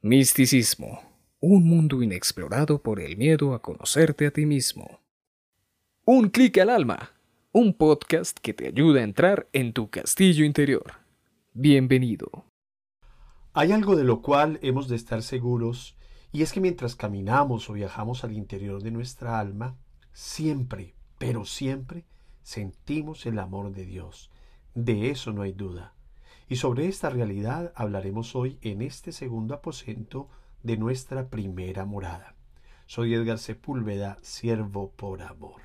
Misticismo, un mundo inexplorado por el miedo a conocerte a ti mismo. Un clic al alma, un podcast que te ayuda a entrar en tu castillo interior. Bienvenido. Hay algo de lo cual hemos de estar seguros, y es que mientras caminamos o viajamos al interior de nuestra alma, siempre, pero siempre, sentimos el amor de Dios. De eso no hay duda. Y sobre esta realidad hablaremos hoy en este segundo aposento de nuestra primera morada. Soy Edgar Sepúlveda, siervo por amor.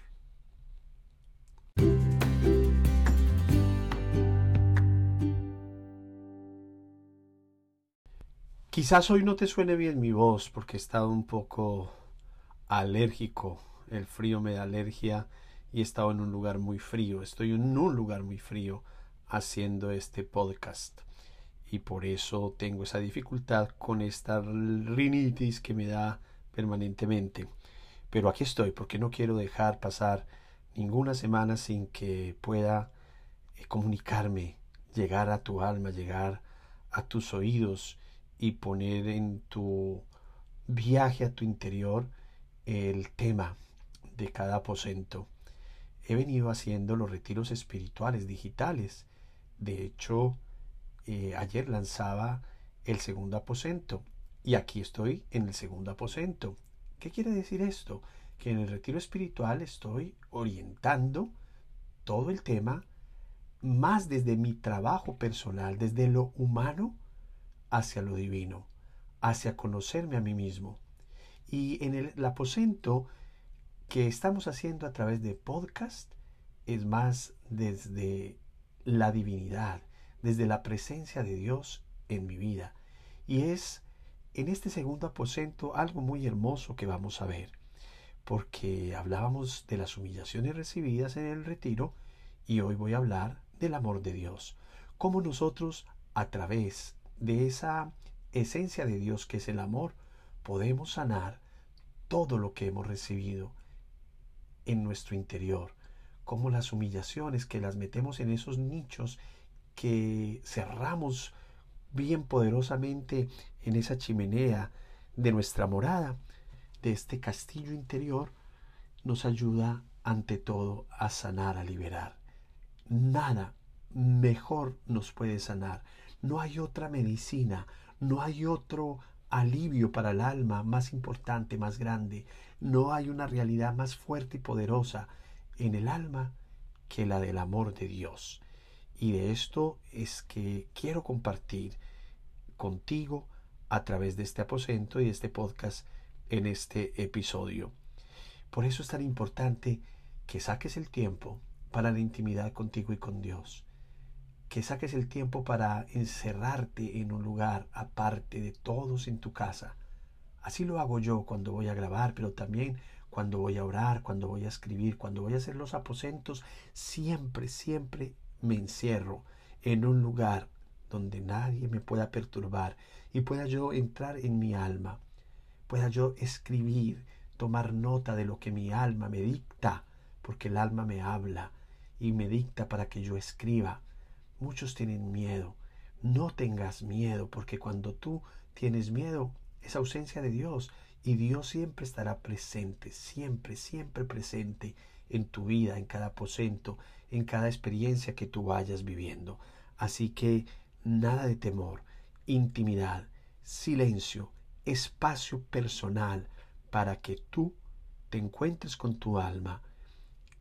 Quizás hoy no te suene bien mi voz porque he estado un poco alérgico. El frío me da alergia y he estado en un lugar muy frío. Estoy en un lugar muy frío haciendo este podcast. Y por eso tengo esa dificultad con esta rinitis que me da permanentemente. Pero aquí estoy porque no quiero dejar pasar ninguna semana sin que pueda eh, comunicarme, llegar a tu alma, llegar a tus oídos y poner en tu viaje a tu interior el tema de cada aposento. He venido haciendo los retiros espirituales digitales de hecho, eh, ayer lanzaba el segundo aposento y aquí estoy en el segundo aposento. ¿Qué quiere decir esto? Que en el retiro espiritual estoy orientando todo el tema más desde mi trabajo personal, desde lo humano hacia lo divino, hacia conocerme a mí mismo. Y en el, aposento que estamos haciendo a través de podcast es más desde la divinidad, desde la presencia de Dios en mi vida. Y es en este segundo aposento algo muy hermoso que vamos a ver, porque hablábamos de las humillaciones recibidas en el retiro y hoy voy a hablar del amor de Dios, cómo nosotros a través de esa esencia de Dios que es el amor, podemos sanar todo lo que hemos recibido en nuestro interior, como las humillaciones que las metemos en esos nichos que cerramos bien poderosamente en esa chimenea de nuestra morada, de este castillo interior, nos ayuda ante todo a sanar, a liberar. Nada mejor nos puede sanar. No hay otra medicina, no hay otro alivio para el alma más importante, más grande. No hay una realidad más fuerte y poderosa en el alma que la del amor de Dios. Y de esto es que quiero compartir contigo a través de este aposento y de este podcast en este episodio. Por eso es tan importante que saques el tiempo para la intimidad contigo y con Dios. Que saques el tiempo para encerrarte en un lugar aparte de todos en tu casa. Así lo hago yo cuando voy a grabar, pero también cuando voy a orar, cuando voy a escribir, cuando voy a hacer los aposentos, siempre, siempre me encierro en un lugar donde nadie me pueda perturbar y pueda yo entrar en mi alma, pueda yo escribir, tomar nota de lo que mi alma me dicta, porque el alma me habla y me dicta para que yo escriba. Muchos tienen miedo. No tengas miedo, porque cuando tú tienes miedo es ausencia de Dios y Dios siempre estará presente, siempre, siempre presente en tu vida, en cada aposento, en cada experiencia que tú vayas viviendo. Así que nada de temor, intimidad, silencio, espacio personal para que tú te encuentres con tu alma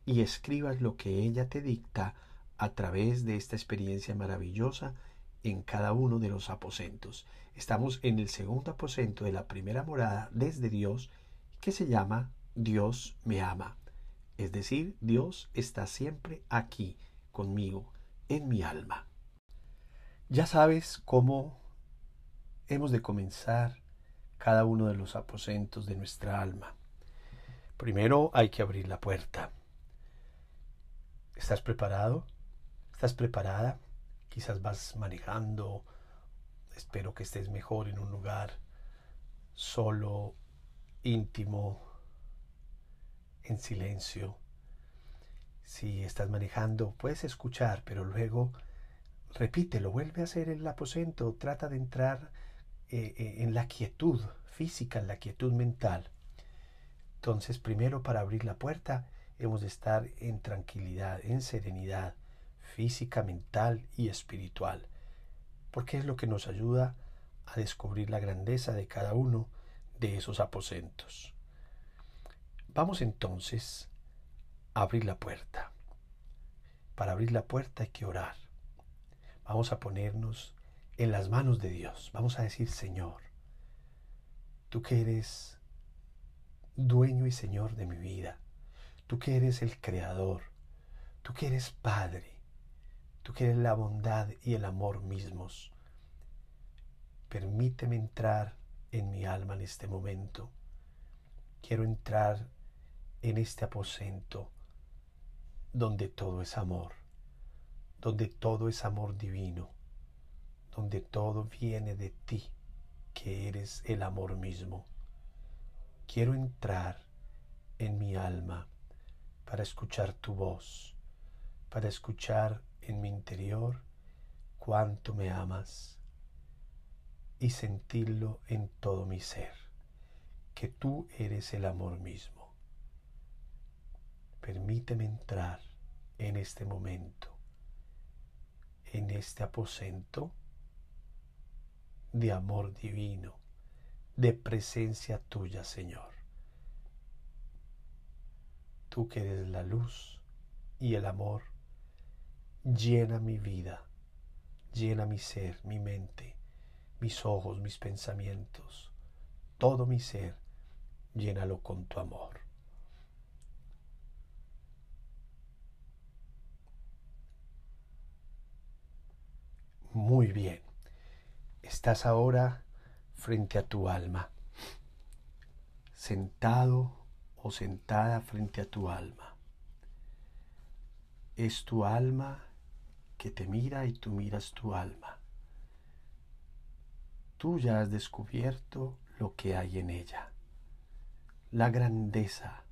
y escribas lo que ella te dicta a través de esta experiencia maravillosa en cada uno de los aposentos. Estamos en el segundo aposento de la primera morada desde Dios que se llama Dios me ama. Es decir, Dios está siempre aquí conmigo, en mi alma. Ya sabes cómo hemos de comenzar cada uno de los aposentos de nuestra alma. Primero hay que abrir la puerta. ¿Estás preparado? ¿Estás preparada? Quizás vas manejando, espero que estés mejor en un lugar solo, íntimo, en silencio. Si estás manejando, puedes escuchar, pero luego repítelo, vuelve a hacer el aposento, trata de entrar eh, eh, en la quietud física, en la quietud mental. Entonces, primero para abrir la puerta, hemos de estar en tranquilidad, en serenidad física, mental y espiritual, porque es lo que nos ayuda a descubrir la grandeza de cada uno de esos aposentos. Vamos entonces a abrir la puerta. Para abrir la puerta hay que orar. Vamos a ponernos en las manos de Dios. Vamos a decir, Señor, tú que eres dueño y Señor de mi vida, tú que eres el Creador, tú que eres Padre, tú que eres la bondad y el amor mismos, permíteme entrar en mi alma en este momento. Quiero entrar en este aposento donde todo es amor, donde todo es amor divino, donde todo viene de ti, que eres el amor mismo. Quiero entrar en mi alma para escuchar tu voz, para escuchar en mi interior cuánto me amas y sentirlo en todo mi ser, que tú eres el amor mismo. Permíteme entrar en este momento, en este aposento de amor divino, de presencia tuya, Señor. Tú que eres la luz y el amor, llena mi vida, llena mi ser, mi mente, mis ojos, mis pensamientos, todo mi ser, llénalo con tu amor. Muy bien, estás ahora frente a tu alma, sentado o sentada frente a tu alma. Es tu alma que te mira y tú miras tu alma tú ya has descubierto lo que hay en ella, la grandeza,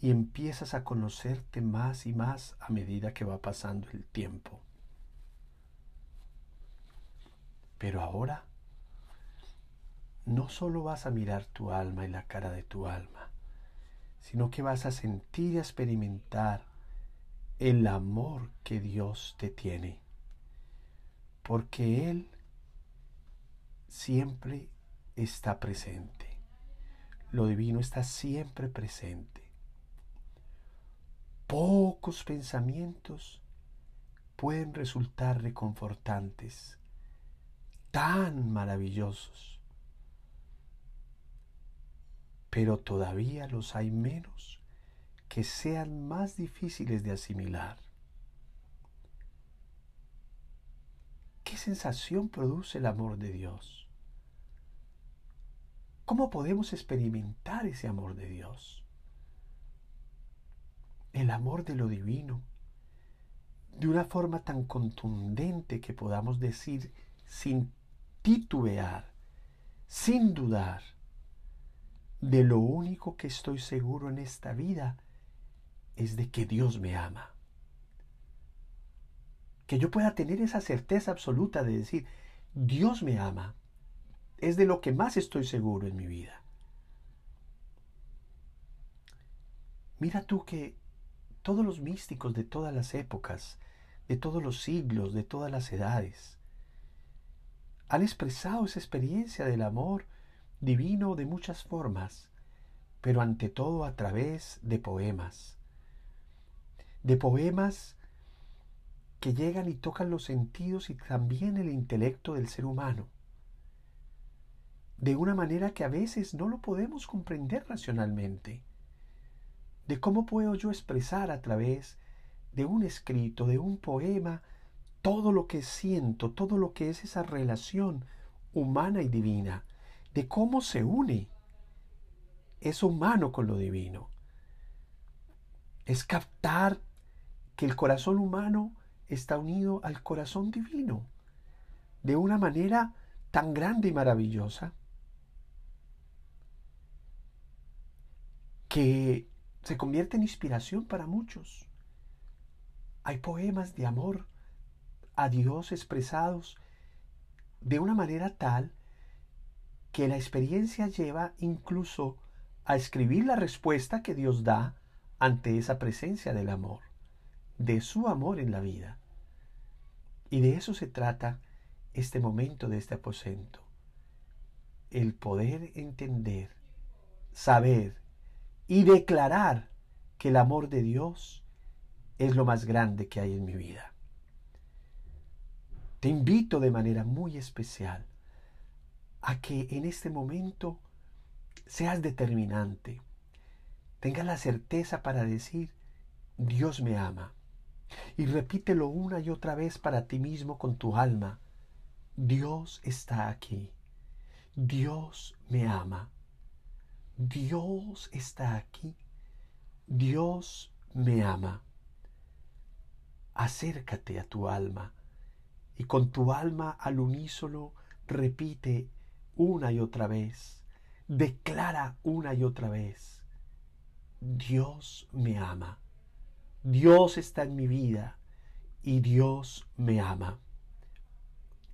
y empiezas a conocerte más y más a medida que va pasando el tiempo. Pero ahora no solo vas a mirar tu alma y la cara de tu alma, sino que vas a sentir y experimentar el amor que Dios te tiene, porque Él siempre está presente. Lo divino está siempre presente. Pocos pensamientos pueden resultar reconfortantes, tan maravillosos, pero todavía los hay menos que sean más difíciles de asimilar. ¿Qué sensación produce el amor de Dios? ¿Cómo podemos experimentar ese amor de Dios? El amor de lo divino, de una forma tan contundente que podamos decir sin titubear, sin dudar, de lo único que estoy seguro en esta vida es de que Dios me ama que yo pueda tener esa certeza absoluta de decir, Dios me ama, es de lo que más estoy seguro en mi vida. Mira tú que todos los místicos de todas las épocas, de todos los siglos, de todas las edades, han expresado esa experiencia del amor divino de muchas formas, pero ante todo a través de poemas. De poemas que llegan y tocan los sentidos y también el intelecto del ser humano, de una manera que a veces no lo podemos comprender racionalmente, de cómo puedo yo expresar a través de un escrito, de un poema, todo lo que siento, todo lo que es esa relación humana y divina, de cómo se une eso humano con lo divino. Es captar que el corazón humano está unido al corazón divino de una manera tan grande y maravillosa que se convierte en inspiración para muchos. Hay poemas de amor a Dios expresados de una manera tal que la experiencia lleva incluso a escribir la respuesta que Dios da ante esa presencia del amor, de su amor en la vida. Y de eso se trata este momento de este aposento. El poder entender, saber y declarar que el amor de Dios es lo más grande que hay en mi vida. Te invito de manera muy especial a que en este momento seas determinante, tengas la certeza para decir, Dios me ama. Y repítelo una y otra vez para ti mismo con tu alma, Dios está aquí, Dios me ama, Dios está aquí, Dios me ama. Acércate a tu alma y con tu alma al unísono repite una y otra vez, declara una y otra vez, Dios me ama, Dios está en mi vida y Dios me ama.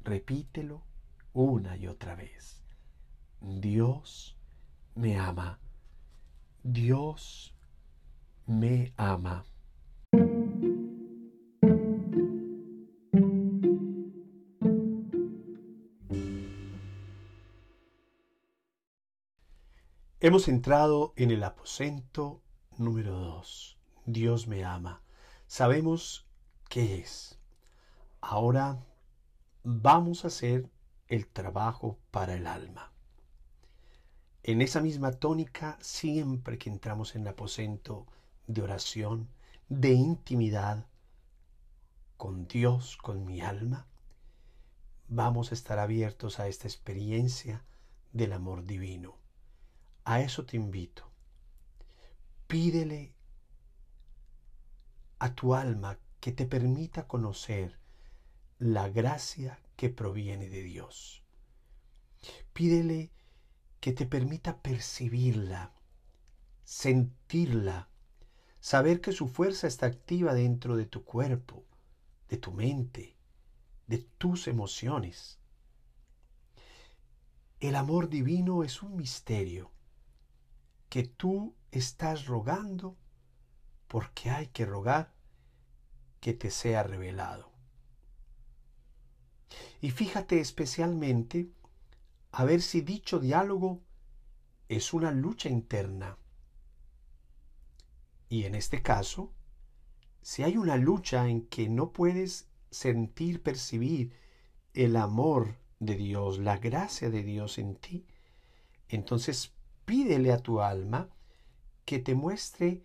Repítelo una y otra vez. Dios me ama. Dios me ama. Hemos entrado en el aposento número 2. Dios me ama. Sabemos qué es. Ahora vamos a hacer el trabajo para el alma. En esa misma tónica, siempre que entramos en el aposento de oración, de intimidad con Dios, con mi alma, vamos a estar abiertos a esta experiencia del amor divino. A eso te invito. Pídele a tu alma que te permita conocer la gracia que proviene de Dios. Pídele que te permita percibirla, sentirla, saber que su fuerza está activa dentro de tu cuerpo, de tu mente, de tus emociones. El amor divino es un misterio que tú estás rogando porque hay que rogar que te sea revelado. Y fíjate especialmente a ver si dicho diálogo es una lucha interna. Y en este caso, si hay una lucha en que no puedes sentir, percibir el amor de Dios, la gracia de Dios en ti, entonces pídele a tu alma que te muestre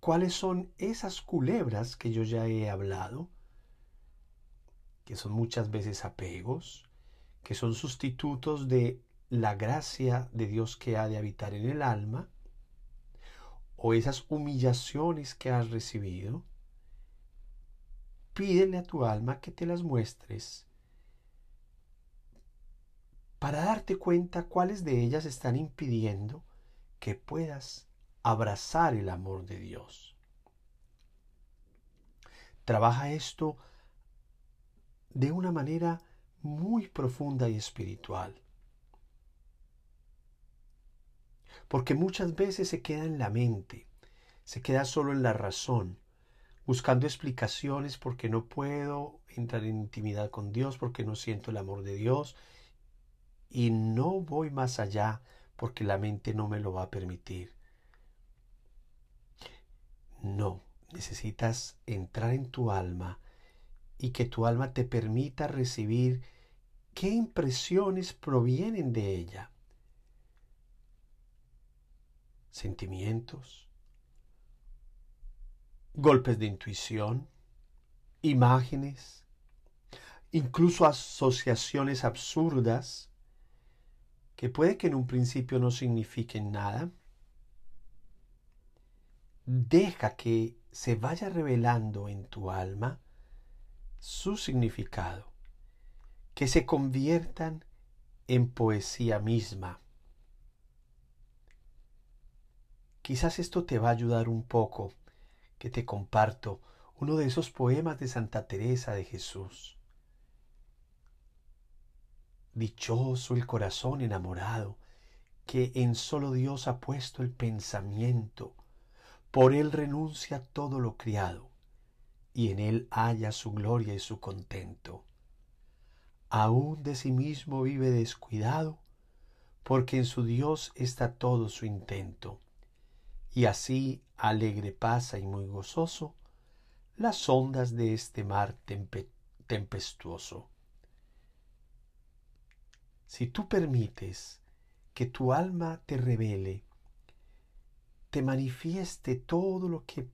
cuáles son esas culebras que yo ya he hablado, que son muchas veces apegos, que son sustitutos de la gracia de Dios que ha de habitar en el alma, o esas humillaciones que has recibido, pídele a tu alma que te las muestres para darte cuenta cuáles de ellas están impidiendo que puedas abrazar el amor de Dios. Trabaja esto de una manera muy profunda y espiritual. Porque muchas veces se queda en la mente, se queda solo en la razón, buscando explicaciones porque no puedo entrar en intimidad con Dios, porque no siento el amor de Dios, y no voy más allá porque la mente no me lo va a permitir. No, necesitas entrar en tu alma y que tu alma te permita recibir qué impresiones provienen de ella. Sentimientos, golpes de intuición, imágenes, incluso asociaciones absurdas que puede que en un principio no signifiquen nada, deja que se vaya revelando en tu alma su significado, que se conviertan en poesía misma. Quizás esto te va a ayudar un poco, que te comparto uno de esos poemas de Santa Teresa de Jesús. Dichoso el corazón enamorado, que en solo Dios ha puesto el pensamiento, por él renuncia todo lo criado, y en él halla su gloria y su contento. Aún de sí mismo vive descuidado, porque en su Dios está todo su intento, y así alegre pasa y muy gozoso las ondas de este mar tempestuoso. Si tú permites que tu alma te revele, te manifieste todo lo que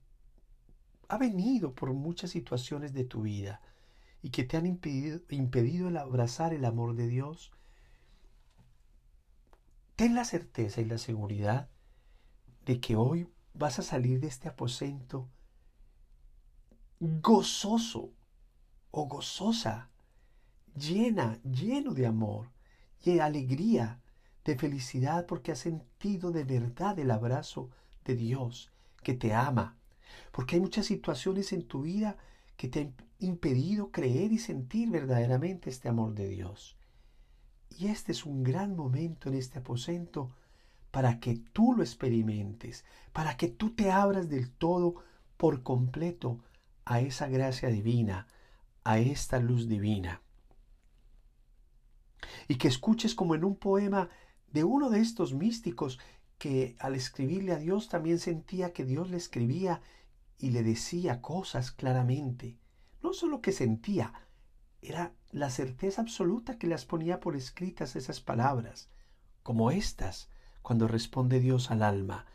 ha venido por muchas situaciones de tu vida y que te han impedido, impedido el abrazar el amor de Dios, ten la certeza y la seguridad de que hoy vas a salir de este aposento gozoso o gozosa, llena, lleno de amor, y alegría, de felicidad porque has sentido de verdad el abrazo de Dios que te ama. Porque hay muchas situaciones en tu vida que te han impedido creer y sentir verdaderamente este amor de Dios. Y este es un gran momento en este aposento para que tú lo experimentes, para que tú te abras del todo por completo a esa gracia divina, a esta luz divina y que escuches como en un poema de uno de estos místicos que al escribirle a Dios también sentía que Dios le escribía y le decía cosas claramente. No solo que sentía, era la certeza absoluta que las ponía por escritas esas palabras, como estas, cuando responde Dios al alma,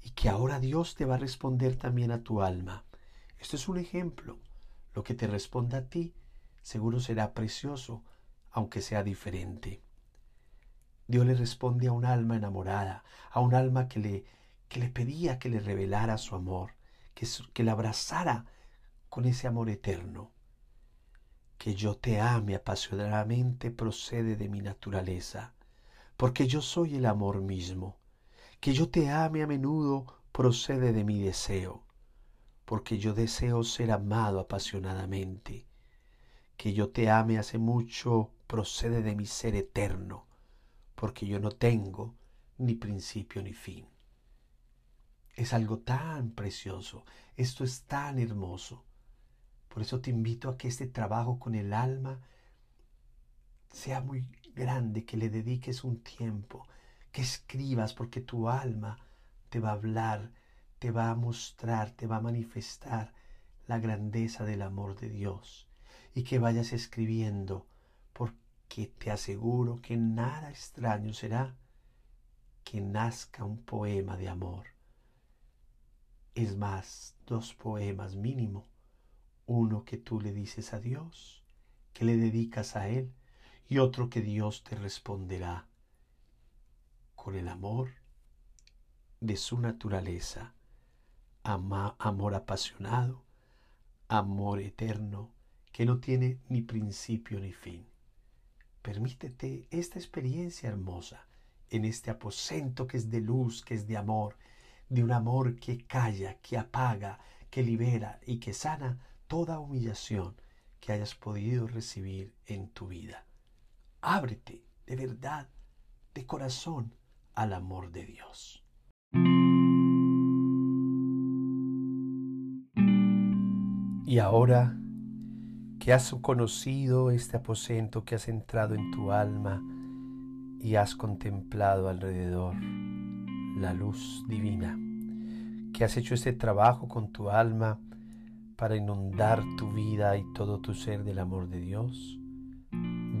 y que ahora Dios te va a responder también a tu alma. Esto es un ejemplo. Lo que te responda a ti seguro será precioso, aunque sea diferente. Dios le responde a un alma enamorada, a un alma que le, que le pedía que le revelara su amor, que, que le abrazara con ese amor eterno. Que yo te ame apasionadamente procede de mi naturaleza, porque yo soy el amor mismo. Que yo te ame a menudo procede de mi deseo, porque yo deseo ser amado apasionadamente. Que yo te ame hace mucho procede de mi ser eterno, porque yo no tengo ni principio ni fin. Es algo tan precioso, esto es tan hermoso. Por eso te invito a que este trabajo con el alma sea muy grande, que le dediques un tiempo, que escribas, porque tu alma te va a hablar, te va a mostrar, te va a manifestar la grandeza del amor de Dios. Y que vayas escribiendo que te aseguro que nada extraño será que nazca un poema de amor. Es más, dos poemas mínimo, uno que tú le dices a Dios, que le dedicas a Él, y otro que Dios te responderá con el amor de su naturaleza, amor apasionado, amor eterno, que no tiene ni principio ni fin. Permítete esta experiencia hermosa en este aposento que es de luz, que es de amor, de un amor que calla, que apaga, que libera y que sana toda humillación que hayas podido recibir en tu vida. Ábrete de verdad, de corazón, al amor de Dios. Y ahora que has conocido este aposento, que has entrado en tu alma y has contemplado alrededor la luz divina, que has hecho este trabajo con tu alma para inundar tu vida y todo tu ser del amor de Dios,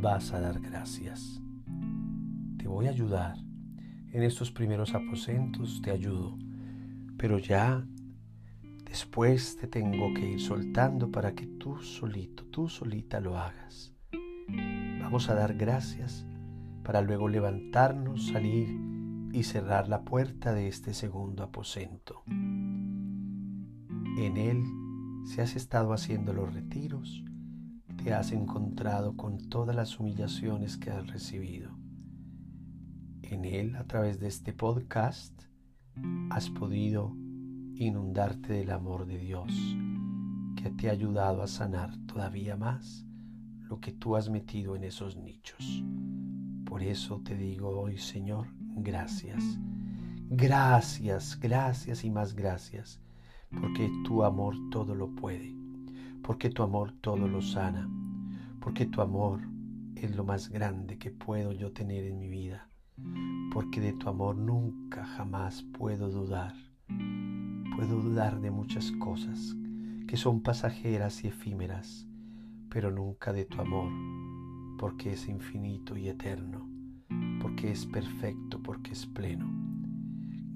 vas a dar gracias. Te voy a ayudar. En estos primeros aposentos te ayudo, pero ya Después te tengo que ir soltando para que tú solito, tú solita lo hagas. Vamos a dar gracias para luego levantarnos, salir y cerrar la puerta de este segundo aposento. En él, si has estado haciendo los retiros, te has encontrado con todas las humillaciones que has recibido. En él, a través de este podcast, has podido inundarte del amor de Dios que te ha ayudado a sanar todavía más lo que tú has metido en esos nichos. Por eso te digo hoy, Señor, gracias. Gracias, gracias y más gracias, porque tu amor todo lo puede, porque tu amor todo lo sana, porque tu amor es lo más grande que puedo yo tener en mi vida, porque de tu amor nunca jamás puedo dudar. Puedo dudar de muchas cosas que son pasajeras y efímeras, pero nunca de tu amor, porque es infinito y eterno, porque es perfecto, porque es pleno.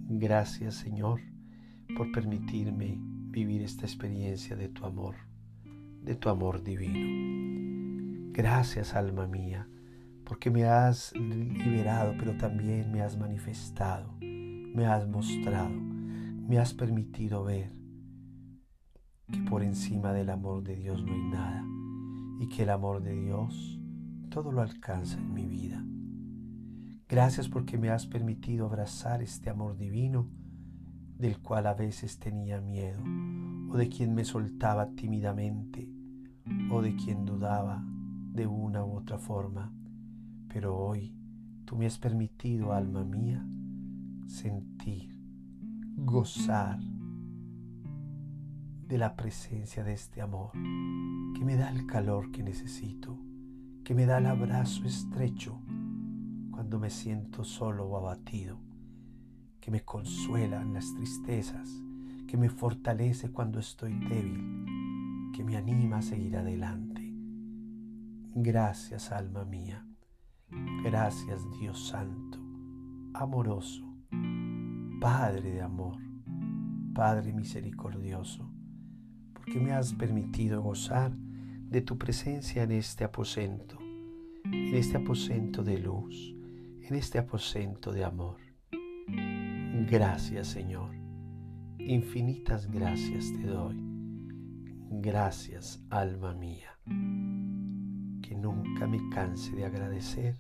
Gracias Señor por permitirme vivir esta experiencia de tu amor, de tu amor divino. Gracias alma mía, porque me has liberado, pero también me has manifestado, me has mostrado, me has permitido ver que por encima del amor de Dios no hay nada y que el amor de Dios todo lo alcanza en mi vida. Gracias porque me has permitido abrazar este amor divino del cual a veces tenía miedo o de quien me soltaba tímidamente o de quien dudaba de una u otra forma. Pero hoy tú me has permitido, alma mía, sentir, gozar, de la presencia de este amor, que me da el calor que necesito, que me da el abrazo estrecho cuando me siento solo o abatido, que me consuela en las tristezas, que me fortalece cuando estoy débil, que me anima a seguir adelante. Gracias, alma mía. Gracias, Dios Santo, amoroso, Padre de amor, Padre misericordioso que me has permitido gozar de tu presencia en este aposento, en este aposento de luz, en este aposento de amor. Gracias Señor, infinitas gracias te doy. Gracias alma mía, que nunca me canse de agradecer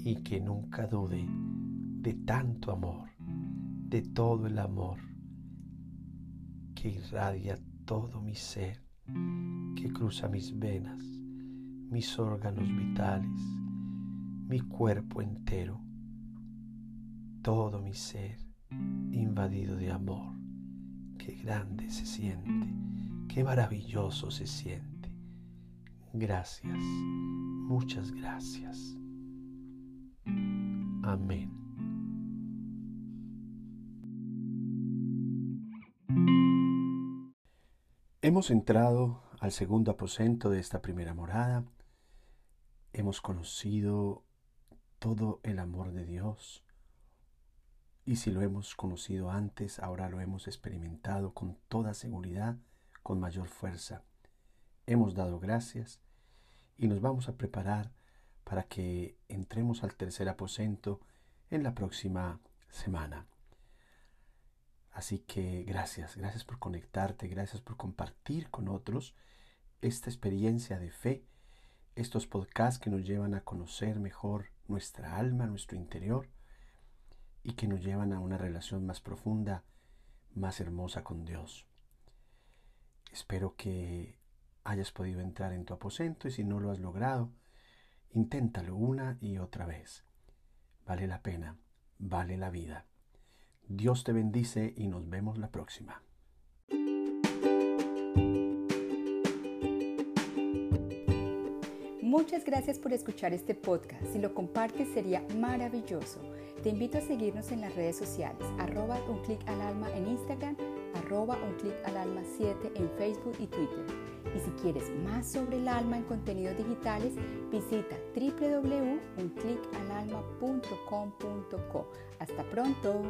y que nunca dude de tanto amor, de todo el amor que irradia todo mi ser que cruza mis venas, mis órganos vitales, mi cuerpo entero, todo mi ser invadido de amor. Qué grande se siente, qué maravilloso se siente. Gracias, muchas gracias. Amén. Hemos entrado al segundo aposento de esta primera morada. Hemos conocido todo el amor de Dios. Y si lo hemos conocido antes, ahora lo hemos experimentado con toda seguridad, con mayor fuerza. Hemos dado gracias y nos vamos a preparar para que entremos al tercer aposento en la próxima semana. Así que gracias, gracias por conectarte, gracias por compartir con otros esta experiencia de fe, estos podcasts que nos llevan a conocer mejor nuestra alma, nuestro interior y que nos llevan a una relación más profunda, más hermosa con Dios. Espero que hayas podido entrar en tu aposento y si no lo has logrado, inténtalo una y otra vez. Vale la pena, vale la vida. Dios te bendice y nos vemos la próxima. Muchas gracias por escuchar este podcast. Si lo compartes sería maravilloso. Te invito a seguirnos en las redes sociales, arroba un clic al alma en Instagram, arroba un clic al alma 7 en Facebook y Twitter. Y si quieres más sobre el alma en contenidos digitales, visita www.unclicalalma.com.co. Hasta pronto.